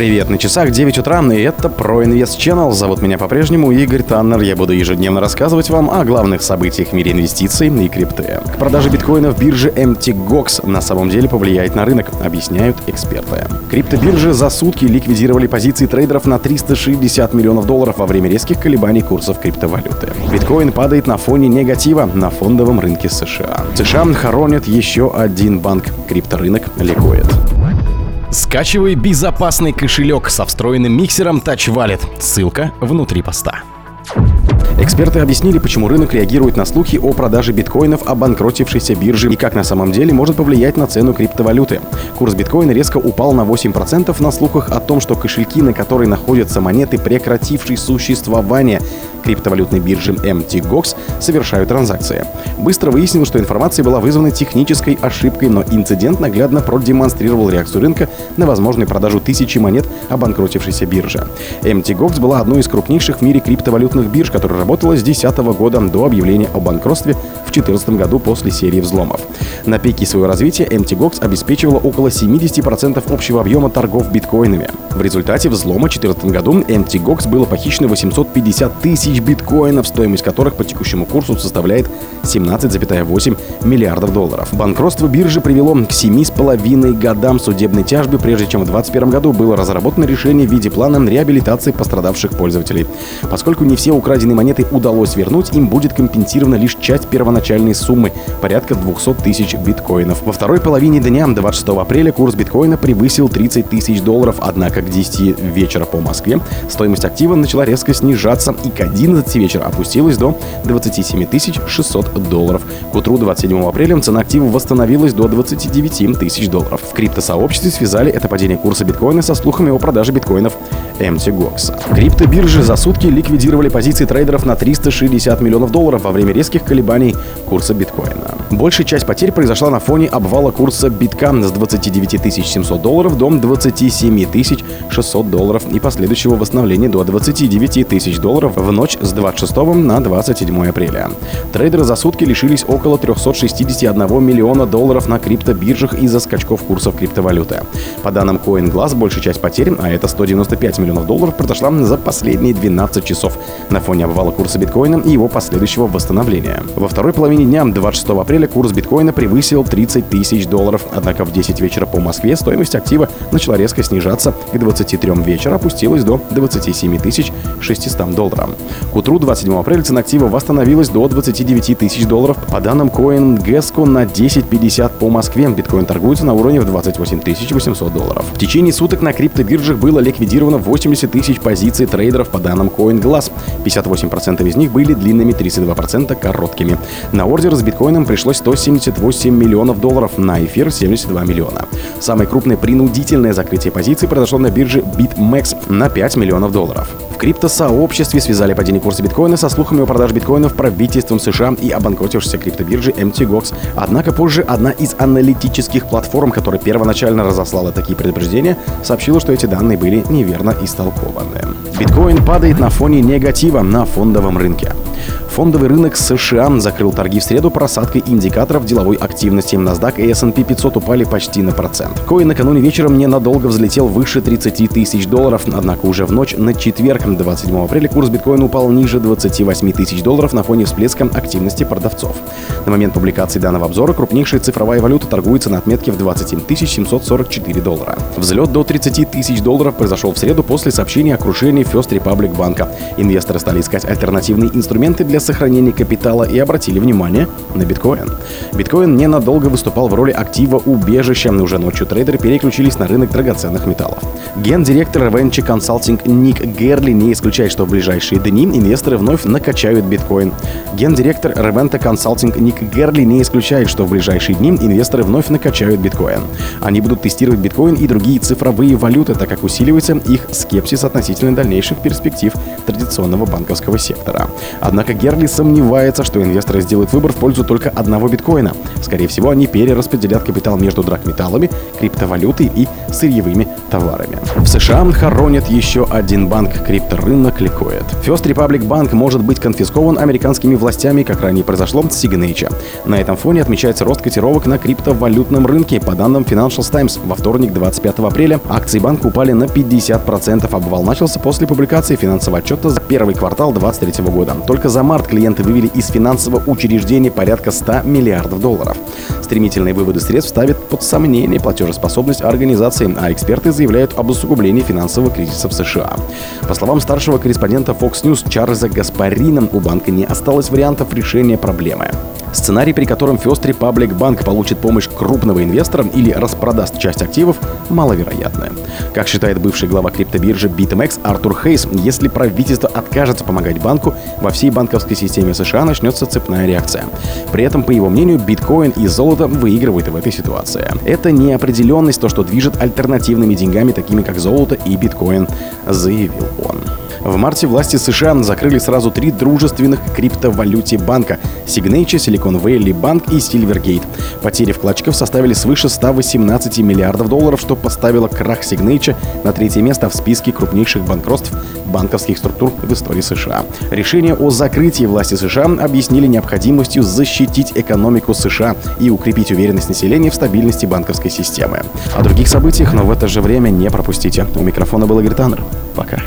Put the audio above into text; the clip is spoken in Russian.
Привет, на часах 9 утра, и это ProInvest Channel. Зовут меня по-прежнему Игорь Таннер. Я буду ежедневно рассказывать вам о главных событиях в мире инвестиций и крипты. К продаже биткоина в бирже MTGOX на самом деле повлияет на рынок, объясняют эксперты. Криптобиржи за сутки ликвидировали позиции трейдеров на 360 миллионов долларов во время резких колебаний курсов криптовалюты. Биткоин падает на фоне негатива на фондовом рынке США. США хоронят еще один банк. Крипторынок ликует. Скачивай безопасный кошелек со встроенным миксером Touch Wallet. Ссылка внутри поста. Эксперты объяснили, почему рынок реагирует на слухи о продаже биткоинов обанкротившейся биржи и как на самом деле может повлиять на цену криптовалюты. Курс биткоина резко упал на 8% на слухах о том, что кошельки, на которые находятся монеты, прекратившие существование, криптовалютной биржи MTGOX совершают транзакции. Быстро выяснилось, что информация была вызвана технической ошибкой, но инцидент наглядно продемонстрировал реакцию рынка на возможную продажу тысячи монет обанкротившейся биржи. MTGOX была одной из крупнейших в мире криптовалютных бирж, которая работала с 2010 года до объявления о банкротстве в 2014 году после серии взломов. На пике своего развития MTGOX обеспечивала около 70% общего объема торгов биткоинами. В результате взлома в 2014 году MTGOX было похищено 850 тысяч биткоинов, стоимость которых по текущему курсу составляет 17,8 миллиардов долларов. Банкротство биржи привело к 7,5 годам судебной тяжбы, прежде чем в 2021 году было разработано решение в виде плана реабилитации пострадавших пользователей. Поскольку не все украденные монеты удалось вернуть, им будет компенсирована лишь часть первоначальной суммы – порядка 200 тысяч биткоинов. Во второй половине дня, 26 апреля, курс биткоина превысил 30 тысяч долларов, однако к 10 вечера по Москве стоимость актива начала резко снижаться и к 11 вечера опустилась до 27 600 долларов. К утру 27 апреля цена актива восстановилась до 29 тысяч долларов. В криптосообществе связали это падение курса биткоина со слухами о продаже биткоинов MTGOX. Криптобиржи за сутки ликвидировали позиции трейдеров на 360 миллионов долларов во время резких колебаний курса биткоина. Большая часть потерь произошла на фоне обвала курса битка с 29 700 долларов до 27 600 долларов и последующего восстановления до 29 тысяч долларов в ночь с 26 на 27 апреля. Трейдеры за сутки лишились около 361 миллиона долларов на криптобиржах из-за скачков курсов криптовалюты. По данным CoinGlass, большая часть потерь, а это 195 миллионов долларов, произошла за последние 12 часов на фоне обвала курса биткоина и его последующего восстановления. Во второй половине дня 26 апреля курс биткоина превысил 30 тысяч долларов, однако в 10 вечера по Москве стоимость актива начала резко снижаться, к 23 вечера опустилась до 27 600 долларов. К утру 27 апреля цена актива восстановилась до 29 тысяч долларов. По данным CoinGecko на 10.50 по Москве биткоин торгуется на уровне в 28 800 долларов. В течение суток на криптобиржах было ликвидировано 80 тысяч позиций трейдеров по данным CoinGlass. 58% из них были длинными, 32% короткими. На ордер с биткоином пришлось 178 миллионов долларов, на эфир 72 миллиона. Самое крупное принудительное закрытие позиций произошло на бирже BitMEX на 5 миллионов долларов криптосообществе связали падение курса биткоина со слухами о продаже биткоинов правительством США и обанкротившейся криптобиржи MTGOX. Однако позже одна из аналитических платформ, которая первоначально разослала такие предупреждения, сообщила, что эти данные были неверно истолкованы. Биткоин падает на фоне негатива на фондовом рынке. Фондовый рынок США закрыл торги в среду просадкой индикаторов деловой активности. NASDAQ и S&P 500 упали почти на процент. Коин накануне вечером ненадолго взлетел выше 30 тысяч долларов, однако уже в ночь на четверг, 27 апреля, курс биткоина упал ниже 28 тысяч долларов на фоне всплеска активности продавцов. На момент публикации данного обзора крупнейшая цифровая валюта торгуется на отметке в 27 744 доллара. Взлет до 30 тысяч долларов произошел в среду после сообщения о крушении First Republic банка. Инвесторы стали искать альтернативные инструменты для сохранения капитала и обратили внимание на биткоин. Биткоин ненадолго выступал в роли актива убежища, но уже ночью трейдеры переключились на рынок драгоценных металлов. Гендиректор Venture Consulting Ник Герли не исключает, что в ближайшие дни инвесторы вновь накачают биткоин. Гендиректор Reventa Consulting Ник Герли не исключает, что в ближайшие дни инвесторы вновь накачают биткоин. Они будут тестировать биткоин и другие цифровые валюты, так как усиливается их скепсис относительно дальнейших перспектив традиционного банковского сектора. Однако Однако Герли сомневается, что инвесторы сделают выбор в пользу только одного биткоина. Скорее всего, они перераспределят капитал между драгметаллами, криптовалютой и сырьевыми товарами. В США хоронят еще один банк крипторынок ликует. First Republic Bank может быть конфискован американскими властями, как ранее произошло с Signature. На этом фоне отмечается рост котировок на криптовалютном рынке. По данным Financial Times, во вторник 25 апреля акции банка упали на 50%. Обвал начался после публикации финансового отчета за первый квартал 2023 года. Только за март клиенты вывели из финансового учреждения порядка 100 миллиардов долларов. Стремительные выводы средств ставят под сомнение платежеспособность организации, а эксперты заявляют об усугублении финансового кризиса в США. По словам старшего корреспондента Fox News Чарльза Гаспарина, у банка не осталось вариантов решения проблемы. Сценарий, при котором First Republic Bank получит помощь крупного инвестора или распродаст часть активов, маловероятно. Как считает бывший глава криптобиржи BitMEX Артур Хейс, если правительство откажется помогать банку, во всей банковской системе США начнется цепная реакция. При этом, по его мнению, биткоин и золото выигрывают в этой ситуации. Это неопределенность, то, что движет альтернативными деньгами, такими как золото и биткоин, заявил он. В марте власти США закрыли сразу три дружественных криптовалюте банка – Signature, Silicon Valley Bank и Silvergate. Потери вкладчиков составили свыше 118 миллиардов долларов, что поставило крах Signature на третье место в списке крупнейших банкротств банковских структур в истории США. Решение о закрытии власти США объяснили необходимостью защитить экономику США и укрепить уверенность населения в стабильности банковской системы. О других событиях, но в это же время не пропустите. У микрофона был Игорь Таннер. Пока.